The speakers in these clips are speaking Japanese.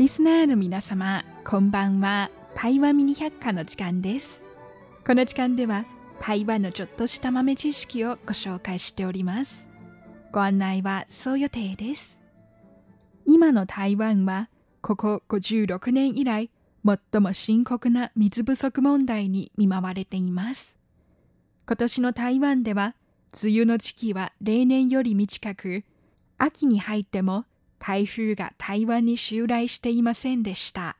リスナーの皆様、こんばんは。台湾ミニ百科の時間です。この時間では、台湾のちょっとした豆知識をご紹介しております。ご案内はそう予定です。今の台湾は、ここ56年以来、最も深刻な水不足問題に見舞われています。今年の台湾では、梅雨の時期は例年より短く、秋に入っても台風が台湾に襲来していませんでした。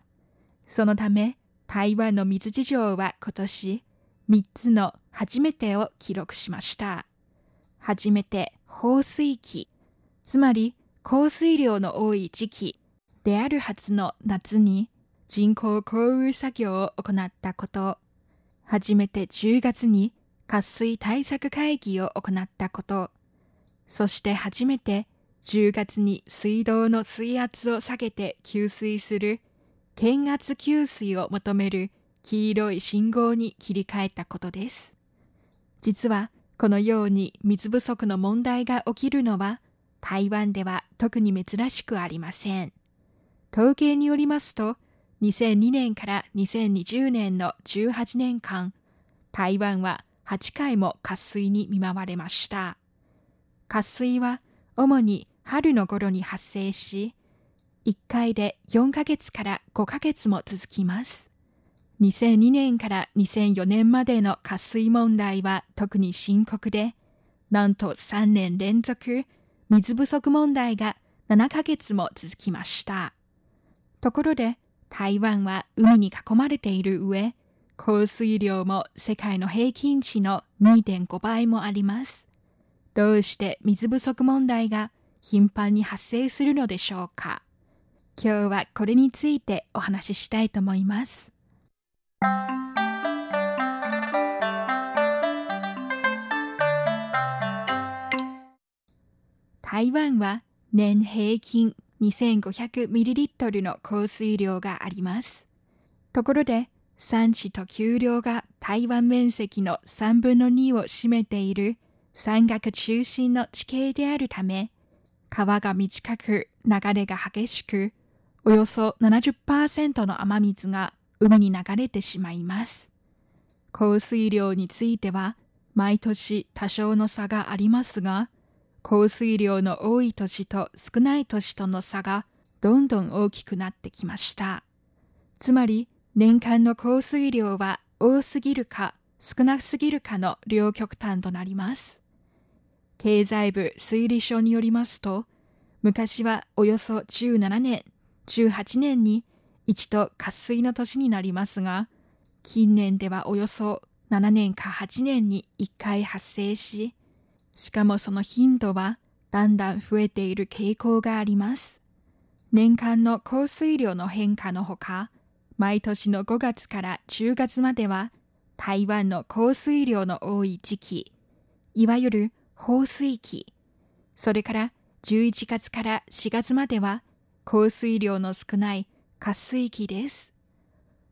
そのため、台湾の水事情は今年、3つの初めてを記録しました。初めて、放水期、つまり降水量の多い時期であるはずの夏に人工降雨作業を行ったこと。初めて10月に渇水対策会議を行ったこと。そして初めて10月に水道の水圧を下げて給水する検圧給水を求める黄色い信号に切り替えたことです。実はこのように水不足の問題が起きるのは台湾では特に珍しくありません。統計によりますと2002年から2020年の18年間台湾は8回も渇水に見舞われました。渇水は主に春の頃に発生し、1回で4ヶ月から5ヶ月も続きます。2002年から2004年までの渇水問題は特に深刻で、なんと3年連続水不足問題が7ヶ月も続きました。ところで、台湾は海に囲まれている上、降水量も世界の平均値の2.5倍もあります。どうして水不足問題が頻繁に発生するのでしょうか？今日はこれについてお話ししたいと思います。台湾は年平均 2500ml の降水量があります。ところで産地と丘陵が台湾面積の3分の2を占めている山岳中心の地形であるため、川が短く流れが激しく、およそ70%の雨水が海に流れてしまいます。降水量については毎年多少の差がありますが、降水量の多い年と少ない年との差がどんどん大きくなってきました。つまり年間の降水量は多すぎるか少なすぎるかの両極端となります。経済部推理書によりますと、昔はおよそ17年、18年に一度渇水の年になりますが、近年ではおよそ7年か8年に1回発生し、しかもその頻度はだんだん増えている傾向があります。年間の降水量の変化のほか、毎年の5月から10月までは台湾の降水量の多い時期、いわゆる放水期、それから11月から4月までは降水量の少ない渇水期です。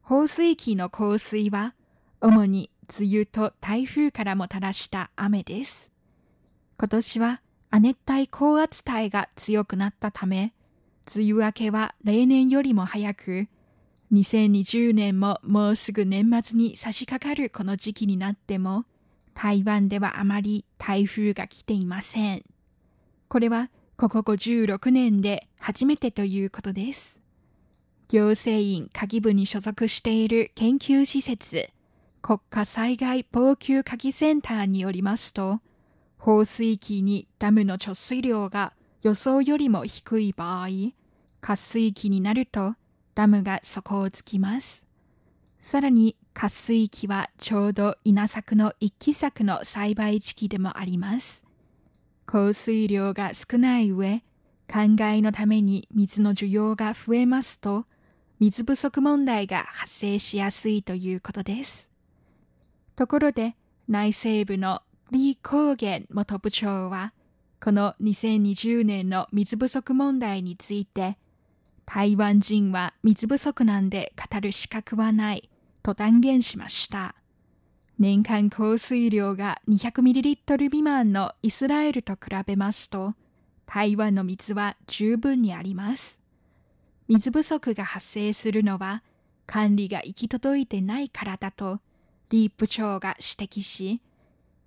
放水期の降水は主に梅雨と台風からもたらした雨です。今年は亜熱帯高圧帯が強くなったため、梅雨明けは例年よりも早く、2020年ももうすぐ年末に差し掛かるこの時期になっても、台湾ではあまり台風が来ていません。これはここ56年で初めてということです。行政院鍵部に所属している研究施設、国家災害防救鍵センターによりますと、放水期にダムの貯水量が予想よりも低い場合、渇水期になるとダムが底をつきます。さらに渇水期はちょうど稲作の一期作の栽培時期でもあります。降水量が少ない上、灌漑のために水の需要が増えますと、水不足問題が発生しやすいということです。ところで、内政部の李光元元部長は、この2020年の水不足問題について、台湾人は水不足なんで語る資格はないと断言しました。年間降水量が 200ml 未満のイスラエルと比べますと、台湾の水は十分にあります。水不足が発生するのは管理が行き届いてないからだとリープ長が指摘し、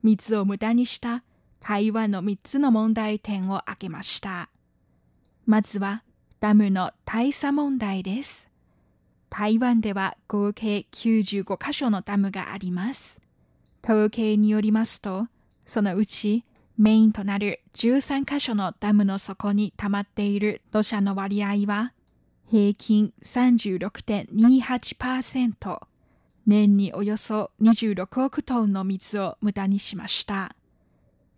水を無駄にした台湾の3つの問題点を挙げました。まずはダムの大差問題です。台湾では合計95カ所のダムがあります。統計によりますと、そのうちメインとなる13カ所のダムの底に溜まっている土砂の割合は平均36.28%年におよそ26億トンの水を無駄にしました。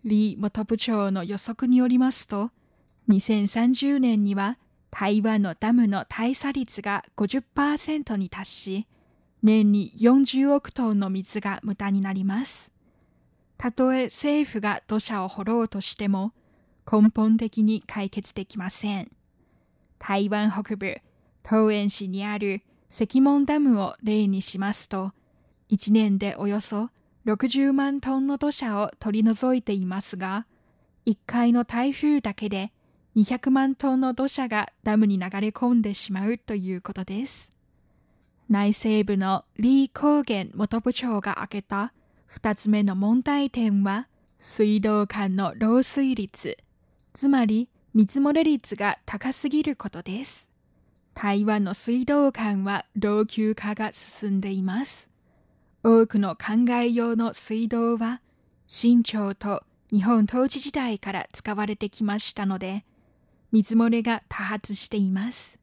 李元部長の予測によりますと、2030年には台湾のダムの大差率が50%に達し、年に40億トンの水が無駄になります。たとえ政府が土砂を掘ろうとしても、根本的に解決できません。台湾北部、桃園市にある石門ダムを例にしますと、1年でおよそ60万トンの土砂を取り除いていますが、1回の台風だけで200万トンの土砂がダムに流れ込んでしまうということです。内西部のリー高原元部長が挙げた2つ目の問題点は水道管の漏水率、つまり見積もれ率が高すぎることです。台湾の水道管は老朽化が進んでいます。多くの灌漑用の水道は清朝と日本統治時代から使われてきましたので、水漏れが多発しています。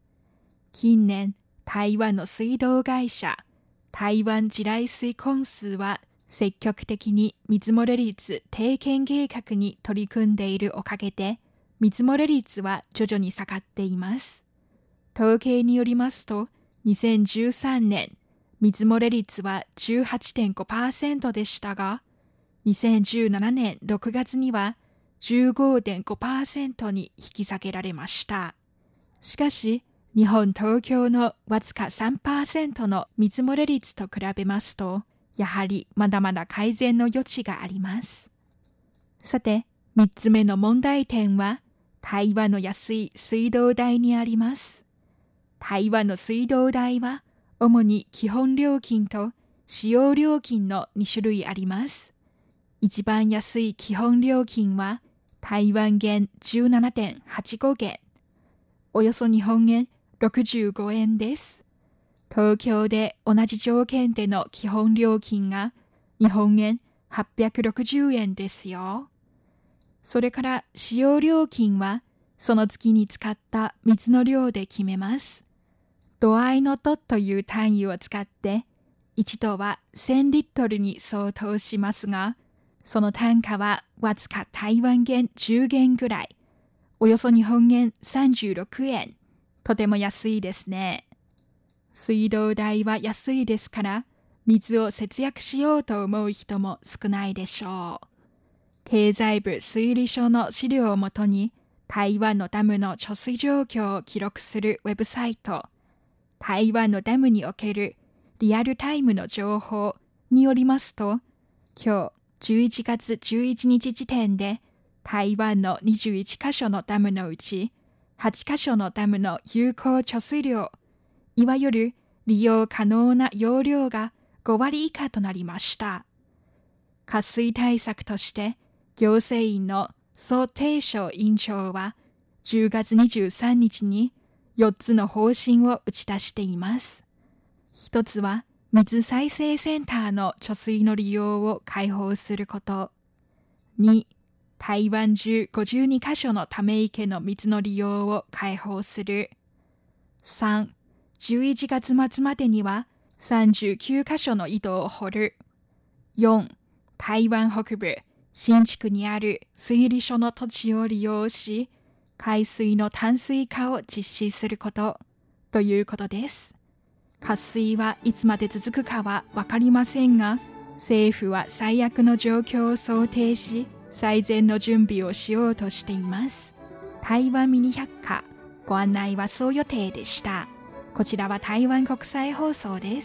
近年、台湾の水道会社、台湾地雷水根数は積極的に水漏れ率低減計画に取り組んでいるおかげで、水漏れ率は徐々に下がっています。統計によりますと、2013年、水漏れ率は18.5%でしたが、2017年6月には15.5%に引き下げられました。しかし、日本東京のわずか3%の水漏れ率と比べますと、やはりまだまだ改善の余地があります。さて、三つ目の問題点は、台湾の安い水道代にあります。台湾の水道代は、主に基本料金と使用料金の2種類あります。一番安い基本料金は台湾元17.85元、およそ日本円65円です。東京で同じ条件での基本料金が日本円860円ですよ。それから使用料金はその月に使った水の量で決めます。度合いの度という単位を使って1度は1000リットルに相当しますが、その単価はわずか台湾元10元ぐらい、およそ日本円36円。とても安いですね。水道代は安いですから、水を節約しようと思う人も少ないでしょう。経済部推理書の資料をもとに、台湾のダムの貯水状況を記録するウェブサイト、台湾のダムにおけるリアルタイムの情報によりますと、今日11月11日時点で台湾の21カ所のダムのうち8カ所のダムの有効貯水量、いわゆる利用可能な容量が5割以下となりました。渇水対策として行政院の蘇定章委員長は10月23日に4つの方針を打ち出しています。一つは水再生センターの貯水の利用を開放すること。2、台湾中52カ所のため池の水の利用を開放する。3、11月末までには39カ所の井戸を掘る。4、台湾北部、新地区にある水利所の土地を利用し、海水の淡水化を実施することということです。渇水はいつまで続くかは分かりませんが、政府は最悪の状況を想定し、最善の準備をしようとしています。台湾ミニ百科、ご案内はそう予定でした。こちらは台湾国際放送です。